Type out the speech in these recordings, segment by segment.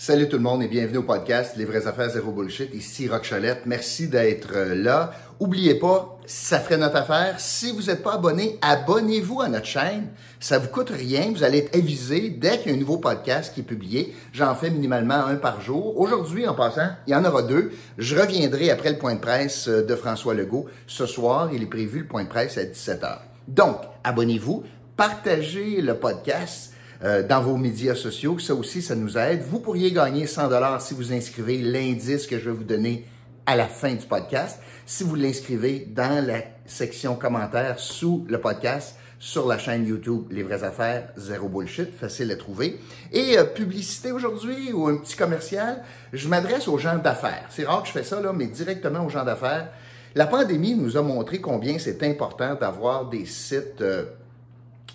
Salut tout le monde et bienvenue au podcast Les vraies affaires zéro bullshit. Ici Rock. Merci d'être euh, là. Oubliez pas, ça ferait notre affaire. Si vous n'êtes pas abonné, abonnez-vous à notre chaîne. Ça vous coûte rien. Vous allez être avisé dès qu'il y a un nouveau podcast qui est publié. J'en fais minimalement un par jour. Aujourd'hui, en passant, il y en aura deux. Je reviendrai après le point de presse euh, de François Legault. Ce soir, il est prévu le point de presse à 17h. Donc, abonnez-vous, partagez le podcast. Euh, dans vos médias sociaux. Ça aussi, ça nous aide. Vous pourriez gagner 100 dollars si vous inscrivez l'indice que je vais vous donner à la fin du podcast. Si vous l'inscrivez dans la section commentaires sous le podcast sur la chaîne YouTube Les vraies affaires, zéro bullshit, facile à trouver. Et euh, publicité aujourd'hui ou un petit commercial, je m'adresse aux gens d'affaires. C'est rare que je fais ça, là, mais directement aux gens d'affaires. La pandémie nous a montré combien c'est important d'avoir des sites... Euh,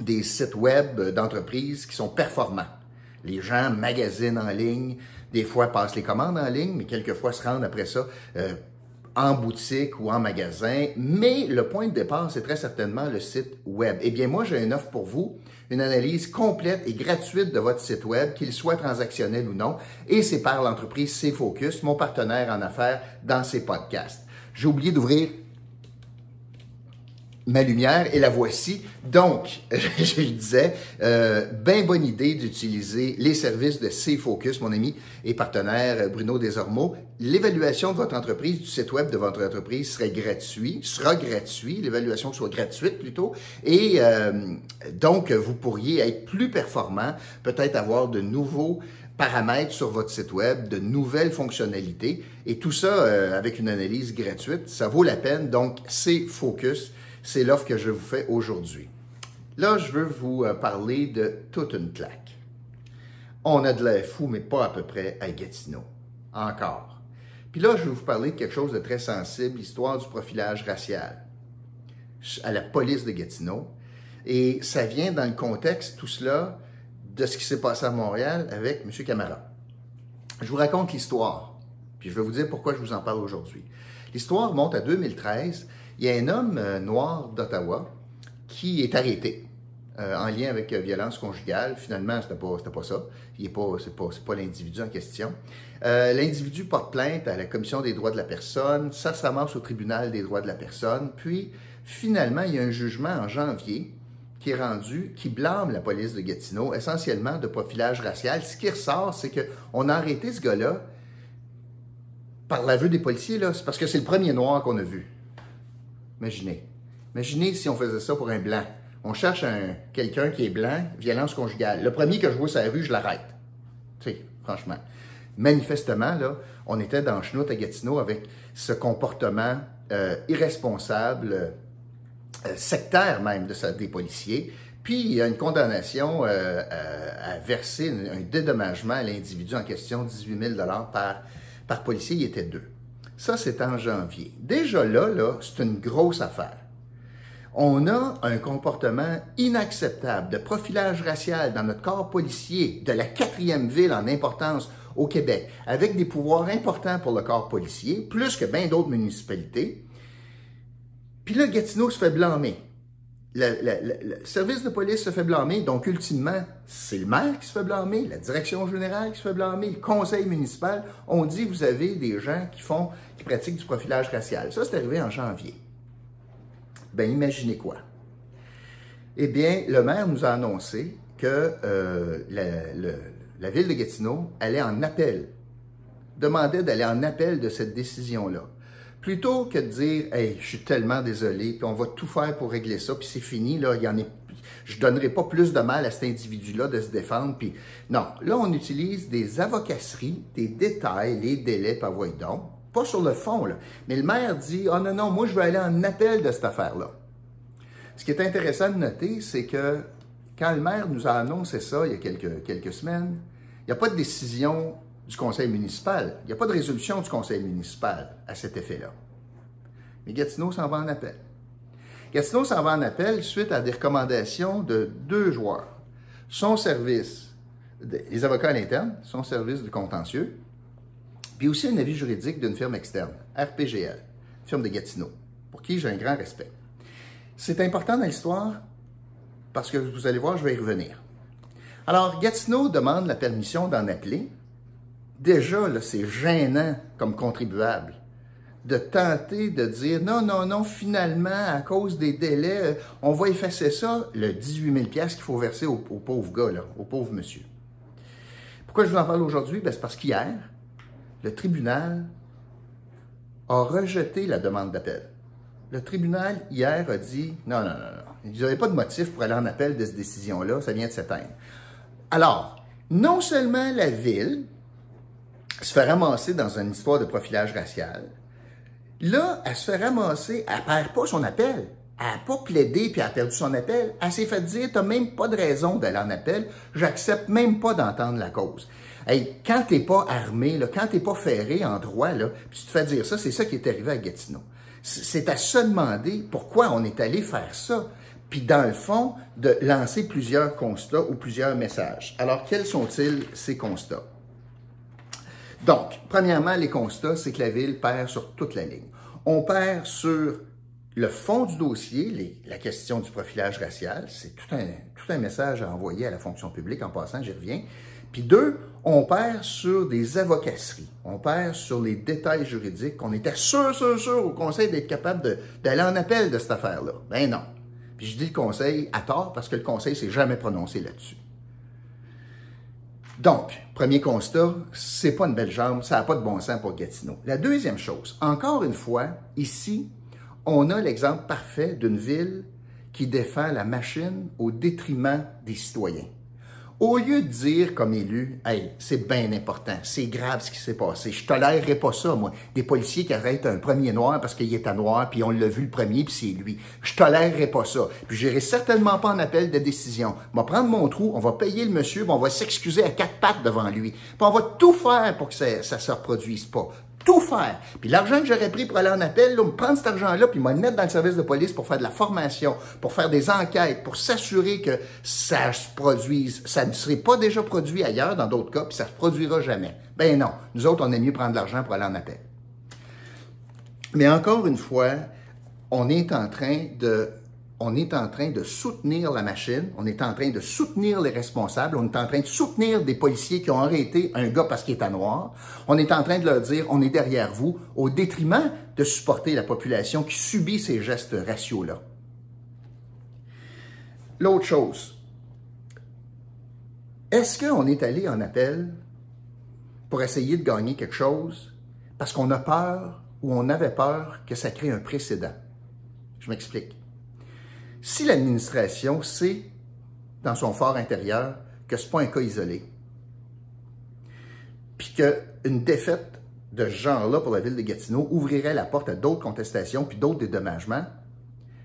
des sites web d'entreprises qui sont performants. Les gens magasinent en ligne, des fois passent les commandes en ligne, mais quelquefois se rendent après ça euh, en boutique ou en magasin. Mais le point de départ, c'est très certainement le site web. Eh bien, moi, j'ai une offre pour vous, une analyse complète et gratuite de votre site web, qu'il soit transactionnel ou non, et c'est par l'entreprise C-Focus, mon partenaire en affaires dans ces podcasts. J'ai oublié d'ouvrir ma lumière et la voici. Donc, je disais, euh, bien bonne idée d'utiliser les services de C-Focus, mon ami et partenaire Bruno Desormeaux. L'évaluation de votre entreprise, du site web de votre entreprise serait gratuit, sera gratuit, l'évaluation soit gratuite plutôt. Et euh, donc, vous pourriez être plus performant, peut-être avoir de nouveaux paramètres sur votre site web, de nouvelles fonctionnalités. Et tout ça euh, avec une analyse gratuite, ça vaut la peine. Donc, c'est Focus. C'est l'offre que je vous fais aujourd'hui. Là, je veux vous euh, parler de toute une claque. On a de l'air fou, mais pas à peu près à Gatineau. Encore. Puis là, je vais vous parler de quelque chose de très sensible, l'histoire du profilage racial à la police de Gatineau. Et ça vient dans le contexte, tout cela, de ce qui s'est passé à Montréal avec M. Camara. Je vous raconte l'histoire, puis je vais vous dire pourquoi je vous en parle aujourd'hui. L'histoire monte à 2013 il y a un homme euh, noir d'Ottawa qui est arrêté euh, en lien avec euh, violence conjugale. Finalement, c'était pas, pas ça. Ce n'est pas, pas, pas l'individu en question. l'individu porte plainte à la Commission des droits de la personne. Ça se ramasse au tribunal des droits de la personne. Puis, finalement, il y a un jugement en janvier qui est rendu, qui blâme la police de Gatineau, essentiellement de profilage racial. Ce qui ressort, c'est qu'on a arrêté ce gars-là par l'aveu des policiers. C'est parce que c'est le premier noir qu'on a vu. Imaginez. Imaginez si on faisait ça pour un blanc. On cherche un, quelqu'un qui est blanc, violence conjugale. Le premier que je vois sur la rue, je l'arrête. Tu sais, franchement. Manifestement, là, on était dans Chenoute à Gatineau avec ce comportement euh, irresponsable, euh, sectaire même de des policiers. Puis il y a une condamnation euh, à verser un, dédommagement à l'individu en question, 18 000 par, par policier. Il était deux. Ça, c'est en janvier. Déjà là, là, c'est une grosse affaire. On a un comportement inacceptable de profilage racial dans notre corps policier de la quatrième ville en importance au Québec, avec des pouvoirs importants pour le corps policier, plus que bien d'autres municipalités. Puis là, Gatineau se fait blâmer le, service de police se fait blâmer, donc ultimement, c'est le maire qui se fait blâmer, la direction générale qui se fait blâmer, le conseil municipal. On dit vous avez des gens qui font, qui pratiquent du profilage racial. Ça, c'est arrivé en janvier. Ben, imaginez quoi? Eh bien, le maire nous a annoncé que euh, la, la ville de Gatineau allait en appel, demandait d'aller en appel de cette décision-là. Plutôt que de dire, hey, je suis tellement désolé, puis on va tout faire pour régler ça, puis c'est fini, là, il y en est, je donnerai pas plus de mal à cet individu-là de se défendre, puis non. Là, on utilise des avocasseries, des détails, les délais, pas donc. Pas sur le fond, là. Mais le maire dit, oh non, non, moi, je vais aller en appel de cette affaire-là. Ce qui est intéressant de noter, c'est que quand le maire nous a annoncé ça il y a quelques, quelques semaines, il n'y a pas de décision du conseil municipal. Il n'y a pas de résolution du conseil municipal à cet effet-là. Mais Gatineau s'en va en appel. Gatineau s'en va en appel suite à des recommandations de deux joueurs. Son service, les avocats à l'interne, son service de contentieux, puis aussi un avis juridique d'une firme externe, RPGL, firme de Gatineau, pour qui j'ai un grand respect. C'est important dans l'histoire parce que vous allez voir, je vais y revenir. Alors, Gatineau demande la permission d'en appeler déjà, c'est gênant comme contribuable de tenter de dire non, non, non, finalement, à cause des délais, euh, on va effacer ça, le 18 000 qu'il faut verser au, pauvre gars, là, au pauvre monsieur. Pourquoi je vous en parle aujourd'hui? Ben, c'est parce qu'hier, le tribunal a rejeté la demande d'appel. Le tribunal, hier, a dit non, non, non, non. Ils n'avaient pas de motif pour aller en appel de cette décision-là, ça vient de s'éteindre. Alors, non seulement la ville se fait ramasser dans une histoire de profilage racial, Là, elle se fait ramasser, elle perd pas son appel. Elle n'a pas plaidé puis elle a perdu son appel. Elle s'est fait dire, t'as même pas de raison d'aller en appel. J'accepte même pas d'entendre la cause. Hey, quand t'es pas armé, là, quand t'es pas ferré en droit, là, puis tu te fais dire ça, c'est ça qui est arrivé à Gatineau. C'est à se demander pourquoi on est allé faire ça. Puis dans le fond, de lancer plusieurs constats ou plusieurs messages. Alors, quels sont-ils ces constats? Donc, premièrement, les constats, c'est que la ville perd sur toute la ligne. On perd sur le fond du dossier, la question du profilage racial, c'est tout un, message à envoyer à la fonction publique, en passant, j'y reviens. Puis deux, on perd sur des avocasseries, on perd sur les détails juridiques, qu'on était sûr, sûr, sûr au conseil d'être capable d'aller en appel de cette affaire-là. Ben non. Puis je dis conseil à tort parce que le conseil s'est jamais prononcé là-dessus. Donc, premier constat, c'est pas une belle jambe, ça n'a pas de bon sens pour Gatineau. La deuxième chose, encore une fois, ici, on a l'exemple parfait d'une ville qui défend la machine au détriment des citoyens. Au lieu de dire comme élu, hey, c'est bien important, c'est grave ce qui s'est passé, je tolérerai pas ça, moi. Des policiers qui arrêtent un premier noir parce qu'il est à noir, puis on l'a vu le premier, puis c'est lui. Je tolérerai pas ça. Puis j'irai certainement pas en appel de décision. On va prendre mon trou, on va payer le monsieur, puis on va s'excuser à quatre pattes devant lui. Puis on va tout faire pour que ça, ça se reproduise pas tout faire. Puis l'argent que j'aurais pris pour aller en appel, là, me prendre cet argent-là, puis me mettre dans le service de police pour faire de la formation, pour faire des enquêtes, pour s'assurer que ça se produise. Ça ne serait pas déjà produit ailleurs dans d'autres cas, puis ça se produira jamais. Ben non. Nous autres, on aime mieux prendre l'argent pour aller en appel. Mais encore une fois, on est en train de on est en train de soutenir la machine, on est en train de soutenir les responsables, on est en train de soutenir des policiers qui ont arrêté un gars parce qu'il à noir, on est en train de leur dire on est derrière vous au détriment de supporter la population qui subit ces gestes raciaux-là. L'autre chose, est-ce qu'on est allé en appel pour essayer de gagner quelque chose parce qu'on a peur ou on avait peur que ça crée un précédent? Je m'explique. Si l'administration sait, dans son fort intérieur, que ce n'est pas un cas isolé, puis qu'une défaite de ce genre-là pour la ville de Gatineau ouvrirait la porte à d'autres contestations puis d'autres dédommagements,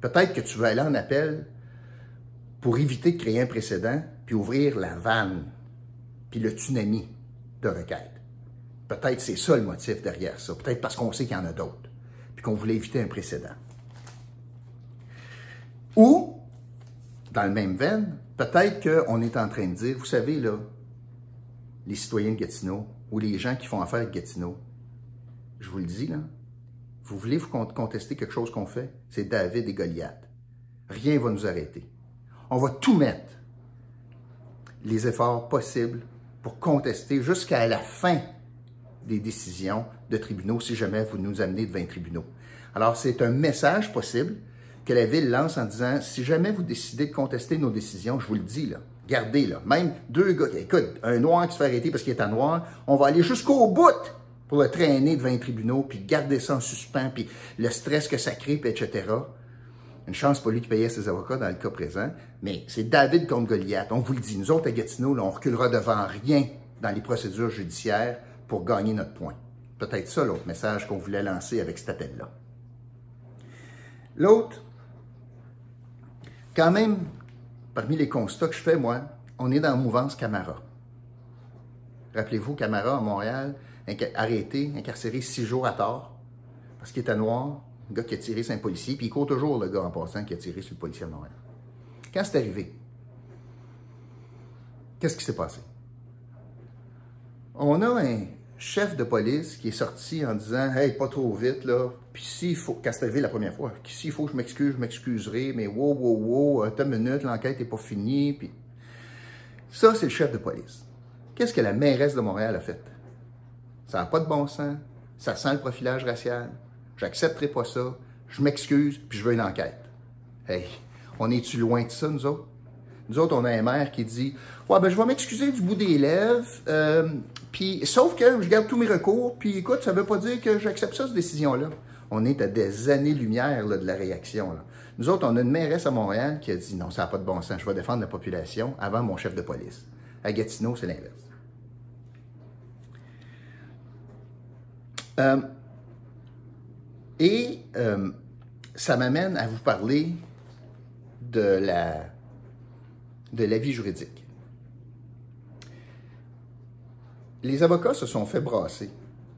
peut-être que tu veux aller en appel pour éviter de créer un précédent puis ouvrir la vanne puis le tsunami de requête. Peut-être c'est ça le motif derrière ça. Peut-être parce qu'on sait qu'il y en a d'autres puis qu'on voulait éviter un précédent. Ou, dans le même veine, peut-être qu'on est en train de dire, vous savez, là, les citoyens de Gatineau ou les gens qui font affaire avec Gatineau, je vous le dis, là, vous voulez vous contester quelque chose qu'on fait, c'est David et Goliath. Rien ne va nous arrêter. On va tout mettre, les efforts possibles pour contester jusqu'à la fin des décisions de tribunaux si jamais vous nous amenez devant les tribunaux. Alors, c'est un message possible que la ville lance en disant si jamais vous décidez de contester nos décisions, je vous le dis là, gardez là, même deux gars, écoute, un noir qui se fait arrêter parce qu'il est à noir, on va aller jusqu'au bout pour le traîner devant les tribunaux, puis garder ça en suspens, puis le stress que ça crée, puis etc. Une chance pour lui qui payait ses avocats dans le cas présent, mais c'est David contre Goliath. On vous le dit, nous autres à Gatineau, là, on reculera devant rien dans les procédures judiciaires pour gagner notre point. Peut-être ça l'autre message qu'on voulait lancer avec cet appel-là. L'autre, quand même, parmi les constats que je fais, moi, on est dans la mouvance Camara. Rappelez-vous, Camara à Montréal, arrêté, incarcéré six jours à tort, parce qu'il était noir, un gars qui a tiré sur un policier, puis il court toujours le gars en passant qui a tiré sur le policier à Montréal. Quand c'est arrivé, qu'est-ce qui s'est passé? On a un chef de police qui est sorti en disant Hey, pas trop vite, là. Puis s'il faut, quand c'est arrivé la première fois, s'il faut que je m'excuse, je m'excuserai, mais wow, wow, wow, attends une minute, l'enquête n'est pas finie. Puis ça, c'est le chef de police. Qu'est-ce que la mairesse de Montréal a fait? Ça n'a pas de bon sens. Ça sent le profilage racial. J'accepterai pas ça. Je m'excuse, puis je veux une enquête. Hey, on est-tu loin de ça, nous autres? Nous autres, on a un maire qui dit Ouais, ben, je vais m'excuser du bout des lèvres, euh, puis, sauf que je garde tous mes recours, puis écoute, ça veut pas dire que j'accepte ça, cette décision-là. On est à des années-lumière de la réaction. Nous autres, on a une mairesse à Montréal qui a dit Non, ça n'a pas de bon sens, je vais défendre la population avant mon chef de police. À Gatineau, c'est l'inverse. Euh, et euh, ça m'amène à vous parler de la, de la vie juridique. Les avocats se sont fait brasser.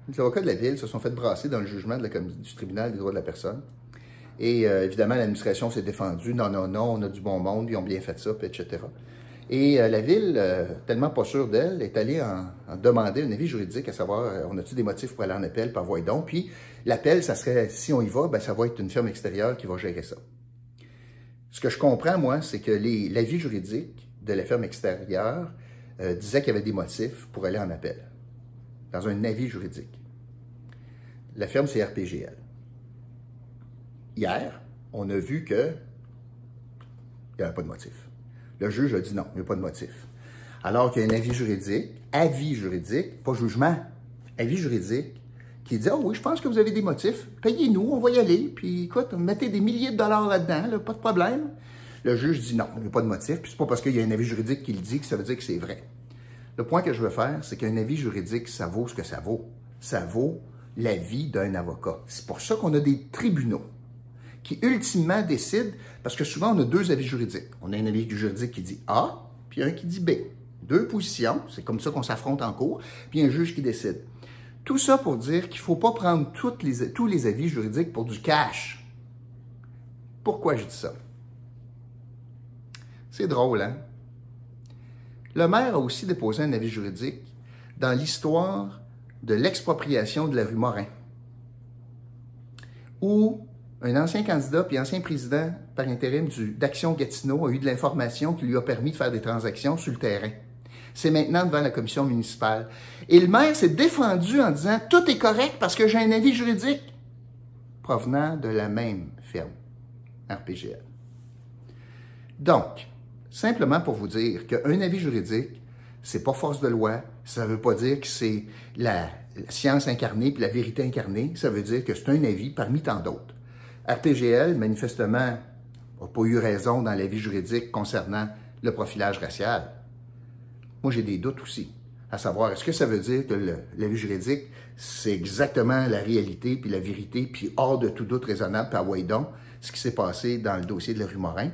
Les avocats de la ville se sont fait brasser dans le jugement de la, du tribunal des droits de la personne. Et euh, évidemment, l'administration s'est défendue. Non, non, non, on a du bon monde, ils ont bien fait ça, etc. Et euh, la ville, euh, tellement pas sûre d'elle, est allée en, demander un avis juridique, à savoir, on a-tu des motifs pour aller en appel, par voie donc. Puis l'appel, ça serait, si on y va, ben, ça va être une firme extérieure qui va gérer ça. Ce que je comprends, moi, c'est que l'avis juridique de la firme extérieure disait qu'il y avait des motifs pour aller en appel, dans un avis juridique. La firme, c'est RPGL. Hier, on a vu que il n'y avait pas de motif. Le juge a dit non, il n'y a pas de motif. Alors qu'il y a un avis juridique, avis juridique, pas jugement, avis juridique, qui dit, oh oui, je pense que vous avez des motifs, payez-nous, on va y aller, puis écoute, mettez des milliers de dollars là-dedans, pas de problème. Le juge dit non, il n'y a pas de motif, puis c'est pas parce qu'il y a un avis juridique qui le dit que ça veut dire que c'est vrai. Le point que je veux faire, c'est qu'un avis juridique, ça vaut ce que ça vaut. Ça vaut l'avis d'un avocat. C'est pour ça qu'on a des tribunaux qui ultimement décide, parce que souvent on a deux avis juridiques. On a un avis juridique qui dit A, puis un qui dit B. Deux positions, c'est comme ça qu'on s'affronte en cours, puis un juge qui décide. Tout ça pour dire qu'il ne faut pas prendre tous les avis juridiques pour du cash. Pourquoi je dis ça? C'est drôle, hein? Le maire a aussi déposé un avis juridique dans l'histoire de l'expropriation de la rue Morin, où un ancien candidat puis ancien président par intérim d'Action Gatineau a eu de l'information qui lui a permis de faire des transactions sur le terrain. C'est maintenant devant la commission municipale. Et le maire s'est défendu en disant tout est correct parce que j'ai un avis juridique provenant de la même firme, RPGL. Donc, simplement pour vous dire qu'un avis juridique, c'est pas force de loi, ça ne veut pas dire que c'est la, science incarnée puis la vérité incarnée, ça veut dire que c'est un avis parmi tant d'autres. RTGL, manifestement, n'a pas eu raison dans la vie juridique concernant le profilage racial. Moi, j'ai des doutes aussi, à savoir, est-ce que ça veut dire que la vie juridique, c'est exactement la réalité, puis la vérité, puis hors de tout doute raisonnable, à donc, ce qui s'est passé dans le dossier de la rue Morin?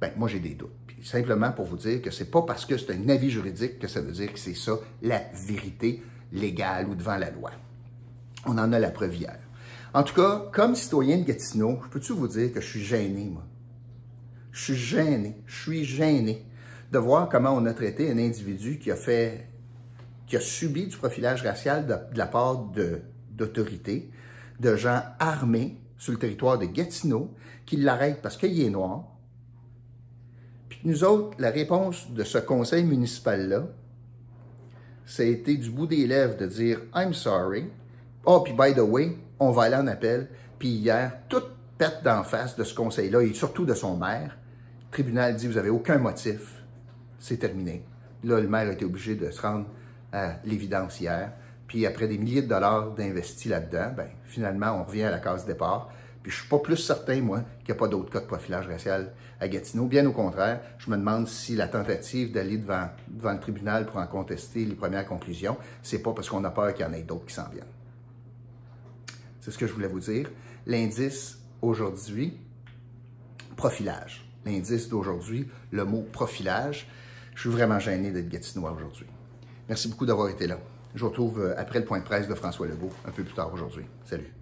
Ben, moi, j'ai des doutes. Puis simplement pour vous dire que c'est pas parce que c'est un avis juridique que ça veut dire que c'est ça, la vérité légale ou devant la loi. On en a la preuve hier. En tout cas, comme citoyen de Gatineau, je peux-tu vous dire que je suis gêné, moi? Je suis gêné, je suis gêné de voir comment on a traité un individu qui a fait, qui a subi du profilage racial de, la part d'autorités, de, gens armés sur le territoire de Gatineau, qui l'arrêtent parce qu'il est noir. Puis nous autres, la réponse de ce conseil municipal-là, ça a été du bout des lèvres de dire I'm sorry. Oh, puis by the way, on va aller en appel. Puis hier, toute pète d'en face de ce conseil-là, et surtout de son maire. Le tribunal dit, vous n'avez aucun motif. C'est terminé. Là, le maire a été obligé de se rendre à l'évidence hier. Puis après des milliers de dollars d'investis là-dedans, ben, finalement, on revient à la case départ. Puis je suis pas plus certain, moi, qu'il n'y a pas d'autres cas de profilage racial à Gatineau. Bien au contraire, je me demande si la tentative d'aller devant, devant le tribunal pour en contester les premières conclusions, c'est pas parce qu'on a peur qu'il y en ait d'autres qui s'en viennent. C'est ce que je voulais vous dire. L'indice aujourd'hui, profilage. L'indice d'aujourd'hui, le mot profilage. Je suis vraiment gêné d'être gatinois aujourd'hui. Merci beaucoup d'avoir été là. Je vous retrouve euh, après le point de presse de François Legault un peu plus tard aujourd'hui. Salut.